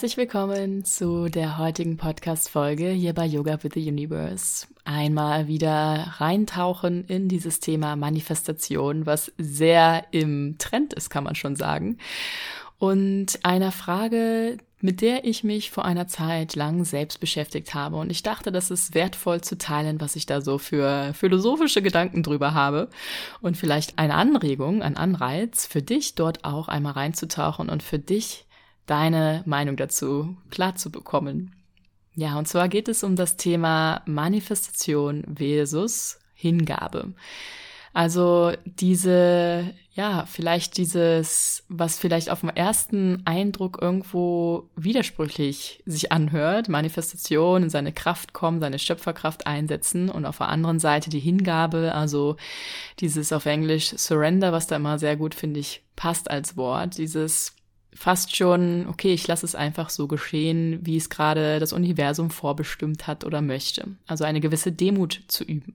Herzlich willkommen zu der heutigen Podcast-Folge hier bei Yoga with the Universe. Einmal wieder reintauchen in dieses Thema Manifestation, was sehr im Trend ist, kann man schon sagen. Und einer Frage, mit der ich mich vor einer Zeit lang selbst beschäftigt habe. Und ich dachte, das ist wertvoll zu teilen, was ich da so für philosophische Gedanken drüber habe. Und vielleicht eine Anregung, ein Anreiz für dich, dort auch einmal reinzutauchen und für dich deine Meinung dazu klar zu bekommen. Ja, und zwar geht es um das Thema Manifestation versus Hingabe. Also diese, ja, vielleicht dieses, was vielleicht auf dem ersten Eindruck irgendwo widersprüchlich sich anhört, Manifestation in seine Kraft kommen, seine Schöpferkraft einsetzen und auf der anderen Seite die Hingabe, also dieses auf Englisch Surrender, was da immer sehr gut, finde ich, passt als Wort, dieses fast schon, okay, ich lasse es einfach so geschehen, wie es gerade das Universum vorbestimmt hat oder möchte. Also eine gewisse Demut zu üben.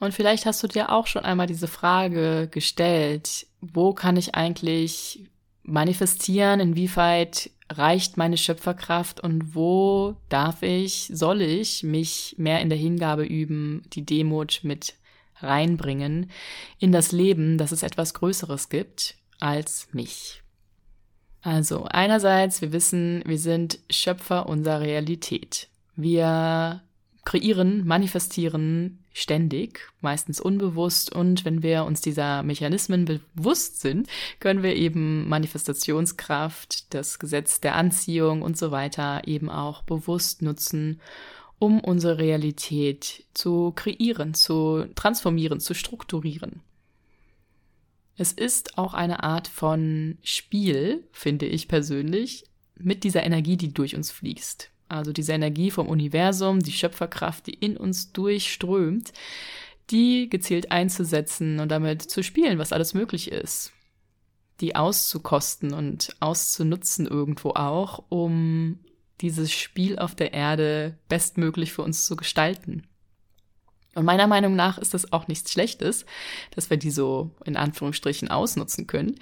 Und vielleicht hast du dir auch schon einmal diese Frage gestellt, wo kann ich eigentlich manifestieren, inwieweit reicht meine Schöpferkraft und wo darf ich, soll ich mich mehr in der Hingabe üben, die Demut mit reinbringen in das Leben, dass es etwas Größeres gibt als mich. Also einerseits, wir wissen, wir sind Schöpfer unserer Realität. Wir kreieren, manifestieren ständig, meistens unbewusst. Und wenn wir uns dieser Mechanismen bewusst sind, können wir eben Manifestationskraft, das Gesetz der Anziehung und so weiter eben auch bewusst nutzen, um unsere Realität zu kreieren, zu transformieren, zu strukturieren. Es ist auch eine Art von Spiel, finde ich persönlich, mit dieser Energie, die durch uns fließt. Also diese Energie vom Universum, die Schöpferkraft, die in uns durchströmt, die gezielt einzusetzen und damit zu spielen, was alles möglich ist. Die auszukosten und auszunutzen irgendwo auch, um dieses Spiel auf der Erde bestmöglich für uns zu gestalten. Und meiner Meinung nach ist das auch nichts Schlechtes, dass wir die so in Anführungsstrichen ausnutzen können,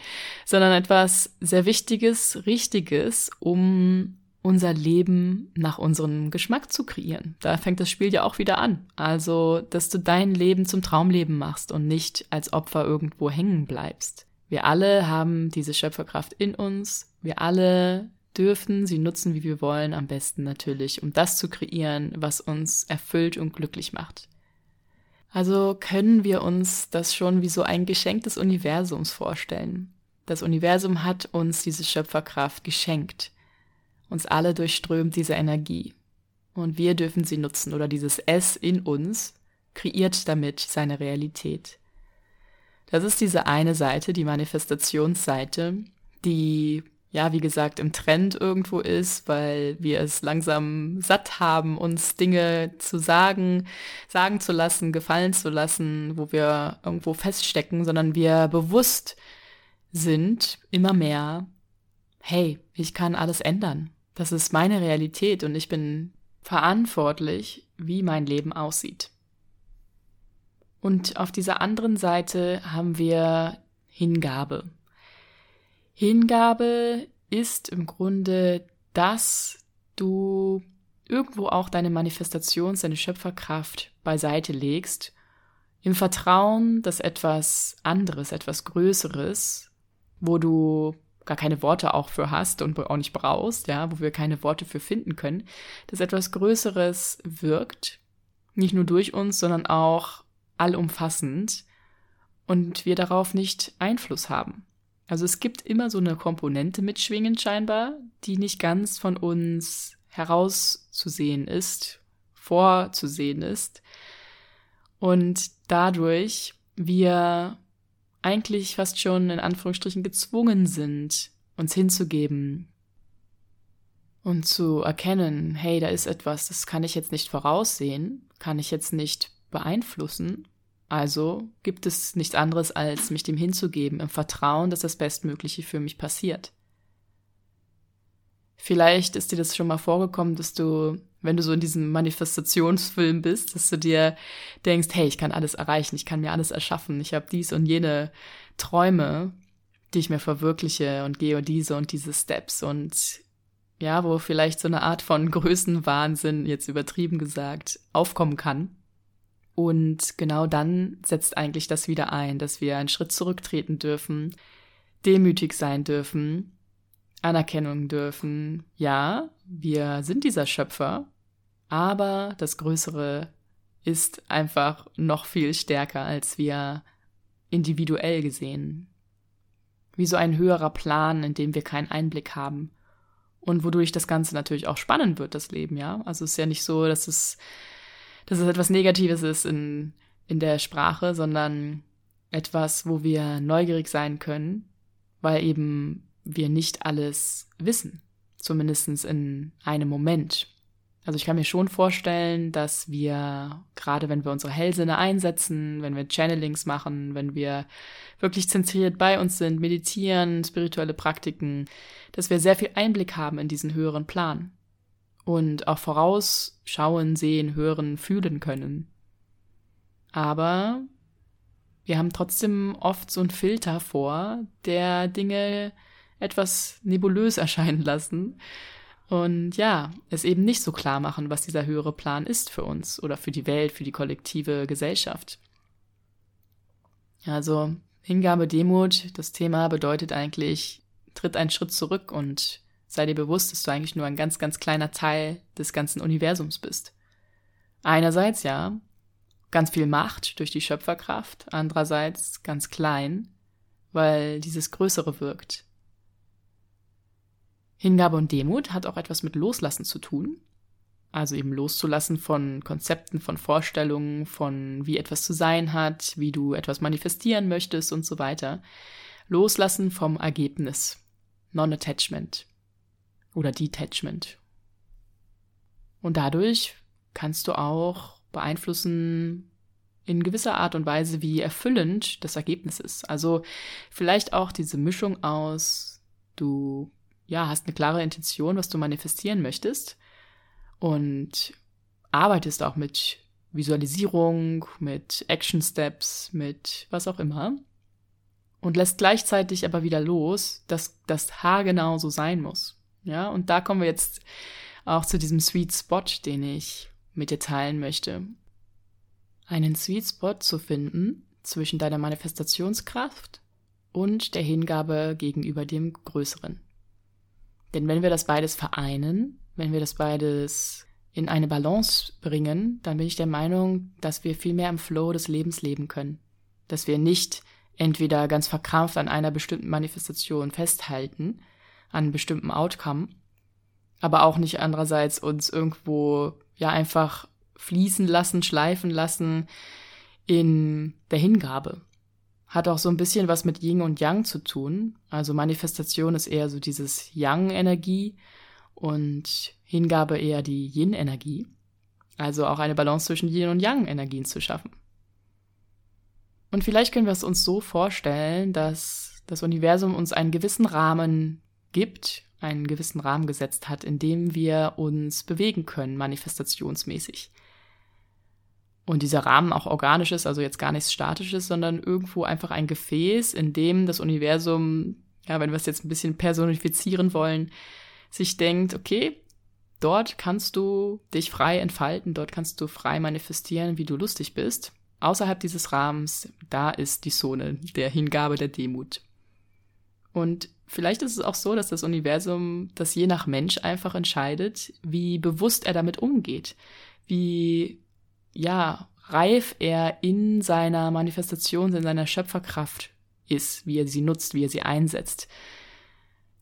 sondern etwas sehr Wichtiges, Richtiges, um unser Leben nach unserem Geschmack zu kreieren. Da fängt das Spiel ja auch wieder an. Also, dass du dein Leben zum Traumleben machst und nicht als Opfer irgendwo hängen bleibst. Wir alle haben diese Schöpferkraft in uns. Wir alle dürfen sie nutzen, wie wir wollen, am besten natürlich, um das zu kreieren, was uns erfüllt und glücklich macht. Also können wir uns das schon wie so ein Geschenk des Universums vorstellen. Das Universum hat uns diese Schöpferkraft geschenkt. Uns alle durchströmt diese Energie. Und wir dürfen sie nutzen oder dieses S in uns kreiert damit seine Realität. Das ist diese eine Seite, die Manifestationsseite, die ja, wie gesagt, im Trend irgendwo ist, weil wir es langsam satt haben, uns Dinge zu sagen, sagen zu lassen, gefallen zu lassen, wo wir irgendwo feststecken, sondern wir bewusst sind immer mehr, hey, ich kann alles ändern. Das ist meine Realität und ich bin verantwortlich, wie mein Leben aussieht. Und auf dieser anderen Seite haben wir Hingabe. Hingabe ist im Grunde, dass du irgendwo auch deine Manifestations-, deine Schöpferkraft beiseite legst, im Vertrauen, dass etwas anderes, etwas Größeres, wo du gar keine Worte auch für hast und auch nicht brauchst, ja, wo wir keine Worte für finden können, dass etwas Größeres wirkt, nicht nur durch uns, sondern auch allumfassend und wir darauf nicht Einfluss haben. Also es gibt immer so eine Komponente mitschwingend scheinbar, die nicht ganz von uns herauszusehen ist, vorzusehen ist. Und dadurch wir eigentlich fast schon in Anführungsstrichen gezwungen sind, uns hinzugeben und zu erkennen, hey, da ist etwas, das kann ich jetzt nicht voraussehen, kann ich jetzt nicht beeinflussen also gibt es nichts anderes, als mich dem hinzugeben, im Vertrauen, dass das Bestmögliche für mich passiert. Vielleicht ist dir das schon mal vorgekommen, dass du, wenn du so in diesem Manifestationsfilm bist, dass du dir denkst, hey, ich kann alles erreichen, ich kann mir alles erschaffen, ich habe dies und jene Träume, die ich mir verwirkliche und gehe diese und diese Steps und ja, wo vielleicht so eine Art von Größenwahnsinn, jetzt übertrieben gesagt, aufkommen kann. Und genau dann setzt eigentlich das wieder ein, dass wir einen Schritt zurücktreten dürfen, demütig sein dürfen, Anerkennung dürfen. Ja, wir sind dieser Schöpfer, aber das Größere ist einfach noch viel stärker als wir individuell gesehen. Wie so ein höherer Plan, in dem wir keinen Einblick haben. Und wodurch das Ganze natürlich auch spannend wird, das Leben, ja. Also es ist ja nicht so, dass es, dass es etwas Negatives ist in, in der Sprache, sondern etwas, wo wir neugierig sein können, weil eben wir nicht alles wissen. Zumindest in einem Moment. Also ich kann mir schon vorstellen, dass wir, gerade wenn wir unsere Hellsinne einsetzen, wenn wir Channelings machen, wenn wir wirklich zentriert bei uns sind, meditieren, spirituelle Praktiken, dass wir sehr viel Einblick haben in diesen höheren Plan und auch vorausschauen, sehen, hören, fühlen können. Aber wir haben trotzdem oft so einen Filter vor, der Dinge etwas nebulös erscheinen lassen und ja, es eben nicht so klar machen, was dieser höhere Plan ist für uns oder für die Welt, für die kollektive Gesellschaft. Also Hingabe, Demut, das Thema bedeutet eigentlich, tritt einen Schritt zurück und sei dir bewusst, dass du eigentlich nur ein ganz, ganz kleiner Teil des ganzen Universums bist. Einerseits ja, ganz viel Macht durch die Schöpferkraft, andererseits ganz klein, weil dieses Größere wirkt. Hingabe und Demut hat auch etwas mit Loslassen zu tun. Also eben loszulassen von Konzepten, von Vorstellungen, von wie etwas zu sein hat, wie du etwas manifestieren möchtest und so weiter. Loslassen vom Ergebnis. Non-Attachment oder Detachment. Und dadurch kannst du auch beeinflussen in gewisser Art und Weise, wie erfüllend das Ergebnis ist. Also vielleicht auch diese Mischung aus, du ja, hast eine klare Intention, was du manifestieren möchtest und arbeitest auch mit Visualisierung, mit Action Steps, mit was auch immer und lässt gleichzeitig aber wieder los, dass das haargenau so sein muss. Ja, und da kommen wir jetzt auch zu diesem Sweet Spot, den ich mit dir teilen möchte. Einen Sweet Spot zu finden zwischen deiner Manifestationskraft und der Hingabe gegenüber dem Größeren. Denn wenn wir das beides vereinen, wenn wir das beides in eine Balance bringen, dann bin ich der Meinung, dass wir viel mehr im Flow des Lebens leben können. Dass wir nicht entweder ganz verkrampft an einer bestimmten Manifestation festhalten, an einem bestimmten Outcome, aber auch nicht andererseits uns irgendwo ja einfach fließen lassen, schleifen lassen in der Hingabe hat auch so ein bisschen was mit Yin und Yang zu tun. Also Manifestation ist eher so dieses Yang-Energie und Hingabe eher die Yin-Energie. Also auch eine Balance zwischen Yin und Yang-Energien zu schaffen. Und vielleicht können wir es uns so vorstellen, dass das Universum uns einen gewissen Rahmen gibt, einen gewissen Rahmen gesetzt hat, in dem wir uns bewegen können, manifestationsmäßig und dieser Rahmen auch organisch ist, also jetzt gar nichts Statisches, sondern irgendwo einfach ein Gefäß, in dem das Universum, ja, wenn wir es jetzt ein bisschen personifizieren wollen, sich denkt, okay, dort kannst du dich frei entfalten, dort kannst du frei manifestieren, wie du lustig bist. Außerhalb dieses Rahmens, da ist die Zone der Hingabe der Demut. Und vielleicht ist es auch so, dass das Universum das je nach Mensch einfach entscheidet, wie bewusst er damit umgeht, wie ja, reif er in seiner Manifestation, in seiner Schöpferkraft ist, wie er sie nutzt, wie er sie einsetzt.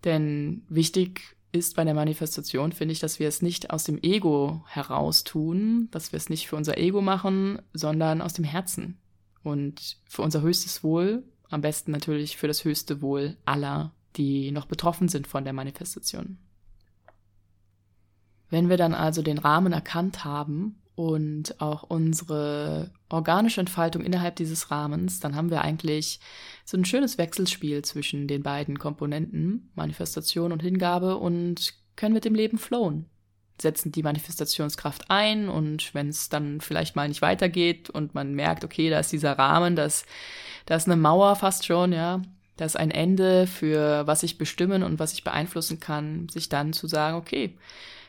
Denn wichtig ist bei der Manifestation, finde ich, dass wir es nicht aus dem Ego heraus tun, dass wir es nicht für unser Ego machen, sondern aus dem Herzen. Und für unser höchstes Wohl, am besten natürlich für das höchste Wohl aller, die noch betroffen sind von der Manifestation. Wenn wir dann also den Rahmen erkannt haben und auch unsere organische Entfaltung innerhalb dieses Rahmens, dann haben wir eigentlich so ein schönes Wechselspiel zwischen den beiden Komponenten, Manifestation und Hingabe, und können mit dem Leben flowen. Setzen die Manifestationskraft ein und wenn es dann vielleicht mal nicht weitergeht und man merkt, okay, da ist dieser Rahmen, das, da ist eine Mauer fast schon, ja, dass ein Ende für was ich bestimmen und was ich beeinflussen kann, sich dann zu sagen, okay,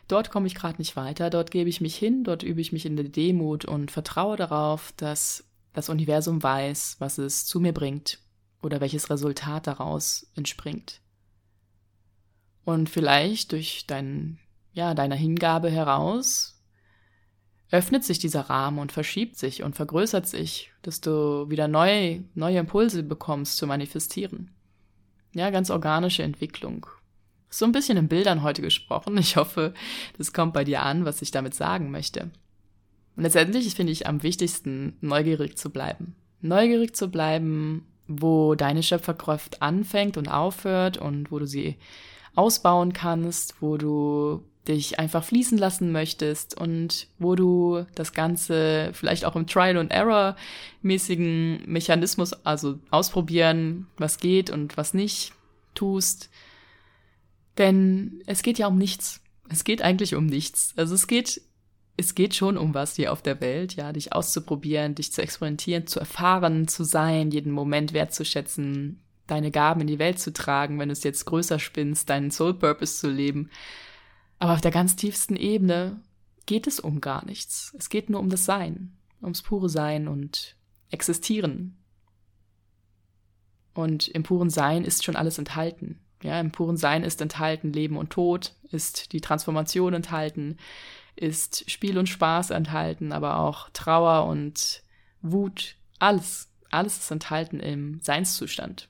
dort komme ich gerade nicht weiter, dort gebe ich mich hin, dort übe ich mich in der Demut und vertraue darauf, dass das Universum weiß, was es zu mir bringt oder welches Resultat daraus entspringt. Und vielleicht durch dein, ja, deiner Hingabe heraus öffnet sich dieser Rahmen und verschiebt sich und vergrößert sich, dass du wieder neue, neue Impulse bekommst zu manifestieren. Ja, ganz organische Entwicklung. So ein bisschen in Bildern heute gesprochen. Ich hoffe, das kommt bei dir an, was ich damit sagen möchte. Und letztendlich finde ich am wichtigsten, neugierig zu bleiben. Neugierig zu bleiben, wo deine Schöpferkraft anfängt und aufhört und wo du sie ausbauen kannst, wo du dich einfach fließen lassen möchtest und wo du das Ganze vielleicht auch im Trial and Error mäßigen Mechanismus, also ausprobieren, was geht und was nicht tust. Denn es geht ja um nichts. Es geht eigentlich um nichts. Also es geht, es geht schon um was hier auf der Welt, ja, dich auszuprobieren, dich zu experimentieren, zu erfahren, zu sein, jeden Moment wertzuschätzen, deine Gaben in die Welt zu tragen, wenn du es jetzt größer spinnst, deinen Soul Purpose zu leben. Aber auf der ganz tiefsten Ebene geht es um gar nichts. Es geht nur um das Sein, ums pure Sein und Existieren. Und im puren Sein ist schon alles enthalten. Ja, im puren Sein ist enthalten Leben und Tod, ist die Transformation enthalten, ist Spiel und Spaß enthalten, aber auch Trauer und Wut, alles, alles ist enthalten im Seinszustand.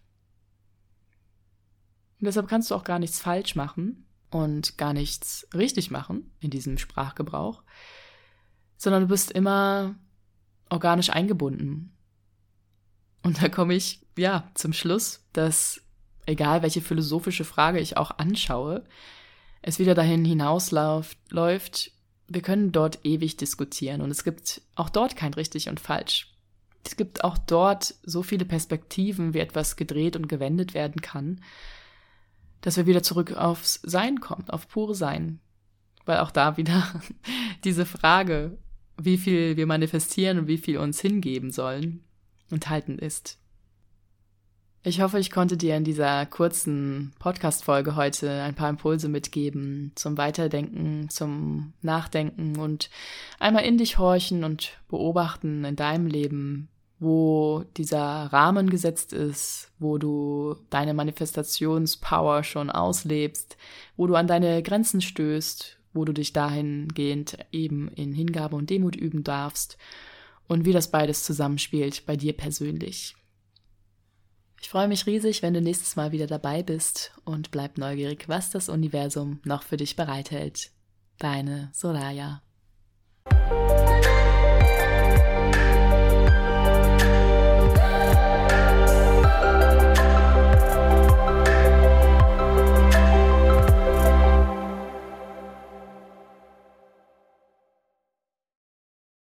Und deshalb kannst du auch gar nichts falsch machen, und gar nichts richtig machen in diesem Sprachgebrauch, sondern du bist immer organisch eingebunden. Und da komme ich, ja, zum Schluss, dass egal welche philosophische Frage ich auch anschaue, es wieder dahin hinausläuft, läuft, wir können dort ewig diskutieren und es gibt auch dort kein richtig und falsch. Es gibt auch dort so viele Perspektiven, wie etwas gedreht und gewendet werden kann dass wir wieder zurück aufs Sein kommen, auf pure Sein. Weil auch da wieder diese Frage, wie viel wir manifestieren und wie viel uns hingeben sollen, enthalten ist. Ich hoffe, ich konnte dir in dieser kurzen Podcast-Folge heute ein paar Impulse mitgeben zum Weiterdenken, zum Nachdenken und einmal in dich horchen und beobachten in deinem Leben, wo dieser Rahmen gesetzt ist, wo du deine Manifestationspower schon auslebst, wo du an deine Grenzen stößt, wo du dich dahingehend eben in Hingabe und Demut üben darfst und wie das beides zusammenspielt bei dir persönlich. Ich freue mich riesig, wenn du nächstes Mal wieder dabei bist und bleib neugierig, was das Universum noch für dich bereithält. Deine Soraya.